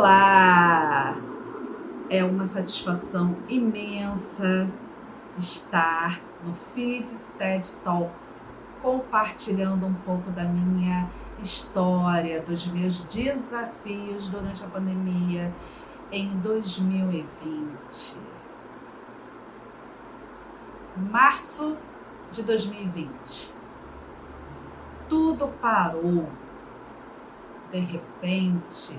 Olá! É uma satisfação imensa estar no Feeds TED Talks compartilhando um pouco da minha história, dos meus desafios durante a pandemia em 2020. Março de 2020. Tudo parou. De repente,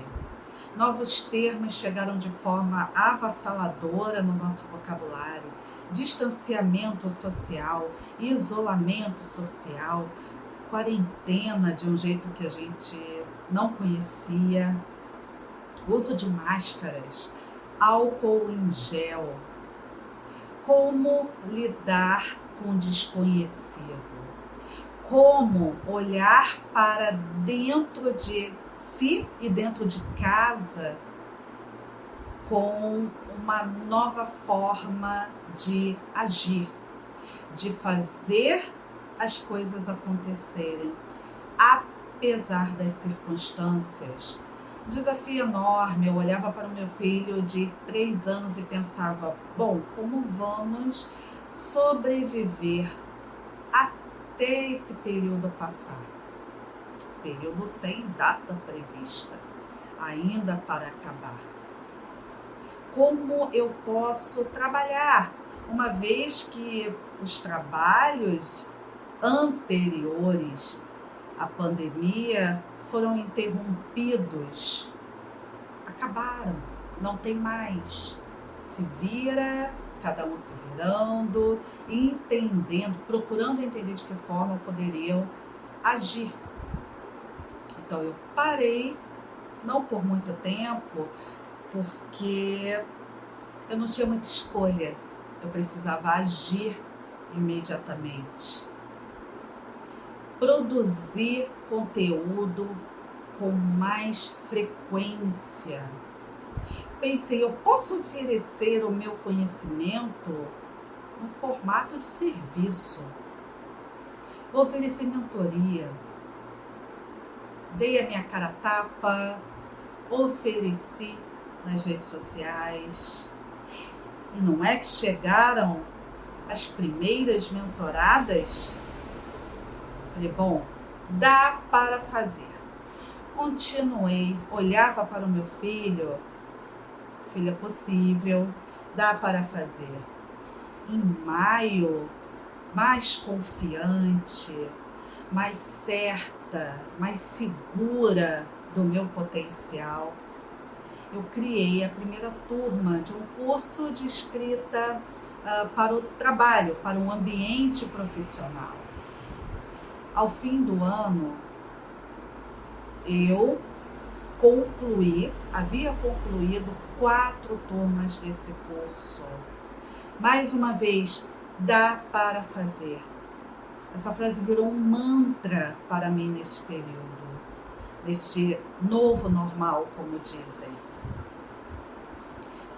novos termos chegaram de forma avassaladora no nosso vocabulário: distanciamento social, isolamento social, quarentena de um jeito que a gente não conhecia, uso de máscaras, álcool em gel. Como lidar com o desconhecido? Como olhar para dentro de si e dentro de casa com uma nova forma de agir, de fazer as coisas acontecerem, apesar das circunstâncias. Desafio enorme. Eu olhava para o meu filho de três anos e pensava: bom, como vamos sobreviver até esse período passar? Período sem data prevista, ainda para acabar. Como eu posso trabalhar, uma vez que os trabalhos anteriores à pandemia foram interrompidos, acabaram, não tem mais. Se vira, cada um se virando, entendendo, procurando entender de que forma poderiam agir. Então eu parei, não por muito tempo, porque eu não tinha muita escolha, eu precisava agir imediatamente produzir conteúdo com mais frequência. Pensei, eu posso oferecer o meu conhecimento no formato de serviço. Vou oferecer mentoria. Dei a minha cara tapa, ofereci nas redes sociais. E não é que chegaram as primeiras mentoradas Falei, bom, dá para fazer. Continuei, olhava para o meu filho, filha possível, dá para fazer. Em maio, mais confiante, mais certa, mais segura do meu potencial, eu criei a primeira turma de um curso de escrita uh, para o trabalho, para um ambiente profissional ao fim do ano, eu concluí, havia concluído quatro turmas desse curso. Mais uma vez, dá para fazer. Essa frase virou um mantra para mim nesse período, neste novo normal, como dizem.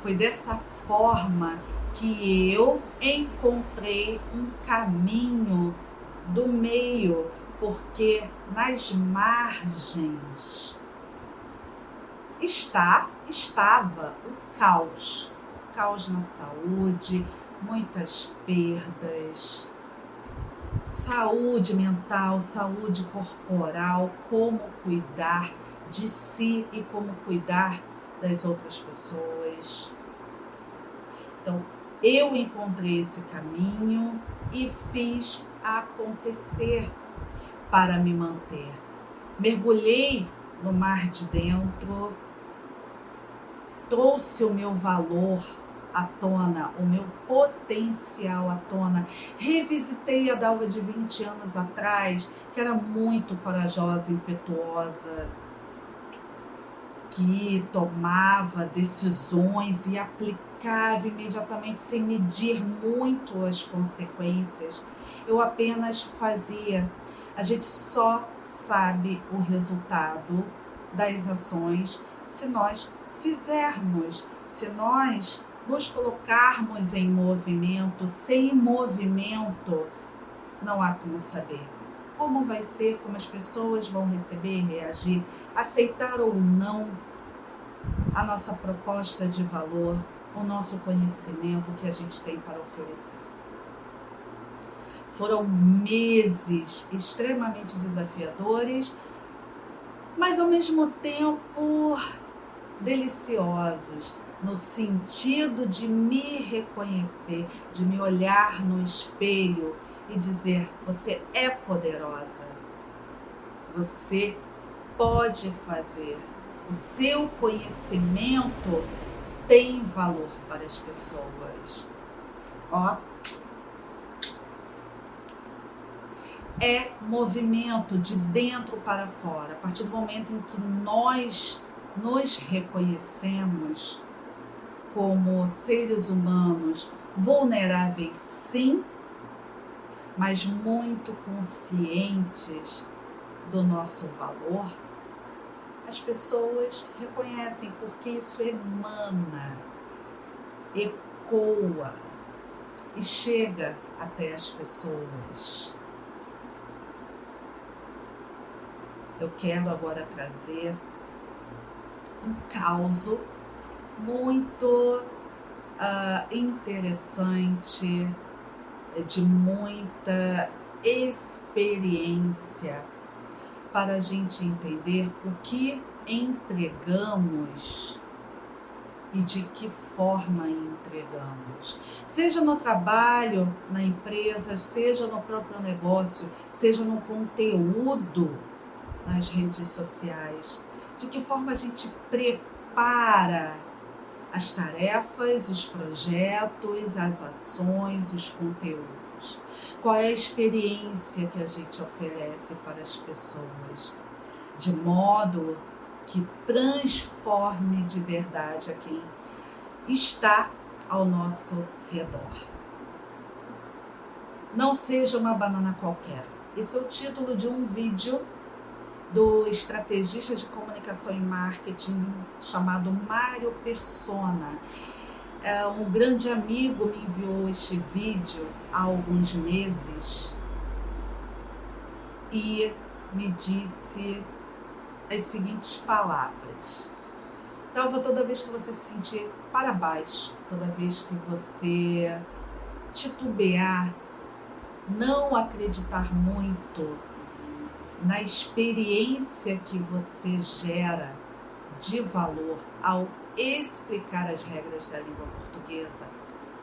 Foi dessa forma que eu encontrei um caminho do meio, porque nas margens está, estava o caos, caos na saúde, muitas perdas, saúde mental, saúde corporal, como cuidar de si e como cuidar das outras pessoas. Então, eu encontrei esse caminho e fiz acontecer para me manter. Mergulhei no mar de dentro, trouxe o meu valor à tona, o meu potencial à tona. Revisitei a Dalva de 20 anos atrás, que era muito corajosa, impetuosa, que tomava decisões e aplicava imediatamente sem medir muito as consequências. Eu apenas fazia. A gente só sabe o resultado das ações se nós fizermos, se nós nos colocarmos em movimento. Sem movimento, não há como saber como vai ser, como as pessoas vão receber, reagir, aceitar ou não a nossa proposta de valor, o nosso conhecimento que a gente tem para oferecer. Foram meses extremamente desafiadores, mas ao mesmo tempo deliciosos, no sentido de me reconhecer, de me olhar no espelho e dizer: você é poderosa, você pode fazer, o seu conhecimento tem valor para as pessoas. Ó, é movimento de dentro para fora. A partir do momento em que nós nos reconhecemos como seres humanos vulneráveis, sim, mas muito conscientes do nosso valor, as pessoas reconhecem porque isso emana, ecoa e chega até as pessoas. Eu quero agora trazer um caos muito uh, interessante, de muita experiência para a gente entender o que entregamos e de que forma entregamos. Seja no trabalho, na empresa, seja no próprio negócio, seja no conteúdo nas redes sociais. De que forma a gente prepara as tarefas, os projetos, as ações, os conteúdos. Qual é a experiência que a gente oferece para as pessoas, de modo que transforme de verdade a quem está ao nosso redor. Não seja uma banana qualquer. Esse é o título de um vídeo do estrategista de comunicação e marketing chamado Mário Persona. É, um grande amigo me enviou este vídeo há alguns meses e me disse as seguintes palavras. Talvez toda vez que você se sentir para baixo, toda vez que você titubear, não acreditar muito na experiência que você gera de valor ao explicar as regras da língua portuguesa,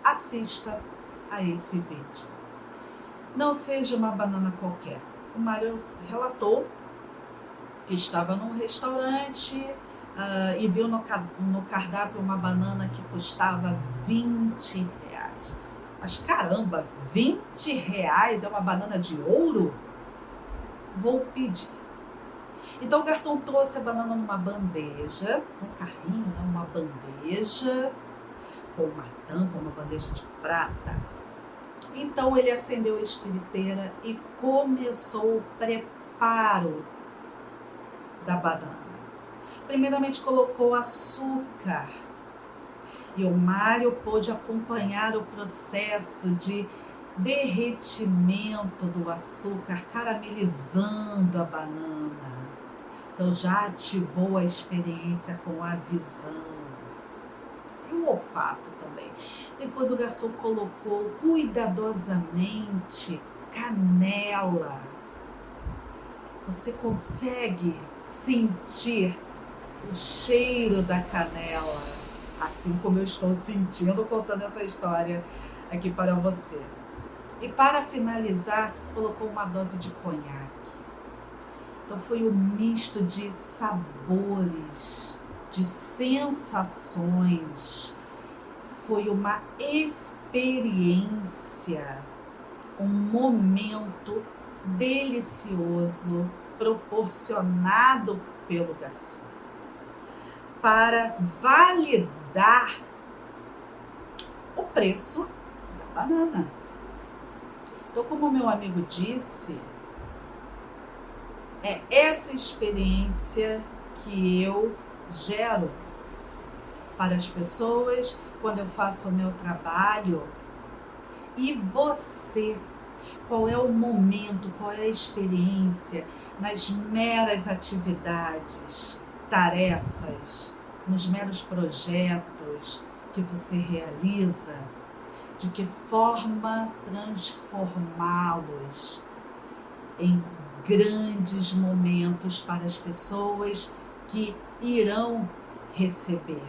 assista a esse vídeo. Não seja uma banana qualquer. O Mário relatou que estava num restaurante uh, e viu no, no cardápio uma banana que custava 20 reais. Mas caramba, 20 reais é uma banana de ouro? Vou pedir. Então o garçom trouxe a banana numa bandeja, um carrinho, né? uma bandeja com uma tampa, uma bandeja de prata. Então ele acendeu a espiriteira e começou o preparo da banana. Primeiramente colocou açúcar e o Mário pôde acompanhar o processo de derretimento do açúcar, caramelizando a banana. Então já ativou a experiência com a visão e o olfato também. Depois o garçom colocou cuidadosamente canela. Você consegue sentir o cheiro da canela, assim como eu estou sentindo contando essa história aqui para você. E para finalizar, colocou uma dose de conhaque. Então foi um misto de sabores, de sensações. Foi uma experiência, um momento delicioso proporcionado pelo garçom para validar o preço da banana. Então, como meu amigo disse, é essa experiência que eu gero para as pessoas quando eu faço o meu trabalho. E você, qual é o momento, qual é a experiência nas meras atividades, tarefas nos meros projetos que você realiza, de que forma transformá-los em grandes momentos para as pessoas que irão receber.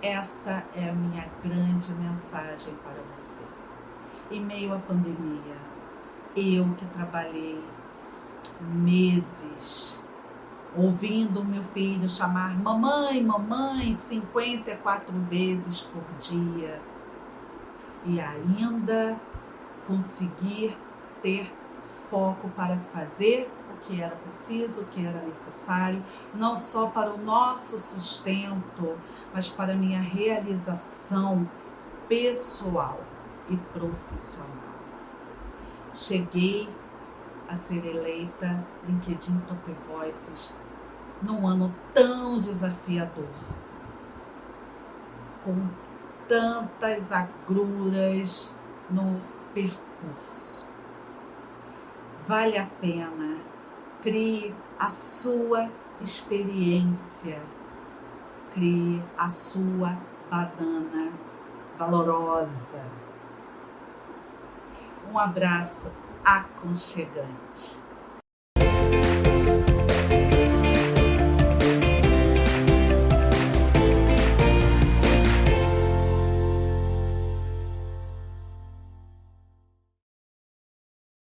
Essa é a minha grande mensagem para você. Em meio à pandemia, eu que trabalhei meses ouvindo meu filho chamar mamãe, mamãe 54 vezes por dia e ainda conseguir ter foco para fazer o que era preciso, o que era necessário, não só para o nosso sustento, mas para a minha realização pessoal e profissional. Cheguei a ser eleita LinkedIn Top Voices num ano tão desafiador, com tantas agruras no percurso. Vale a pena, crie a sua experiência, crie a sua badana valorosa. Um abraço aconchegante.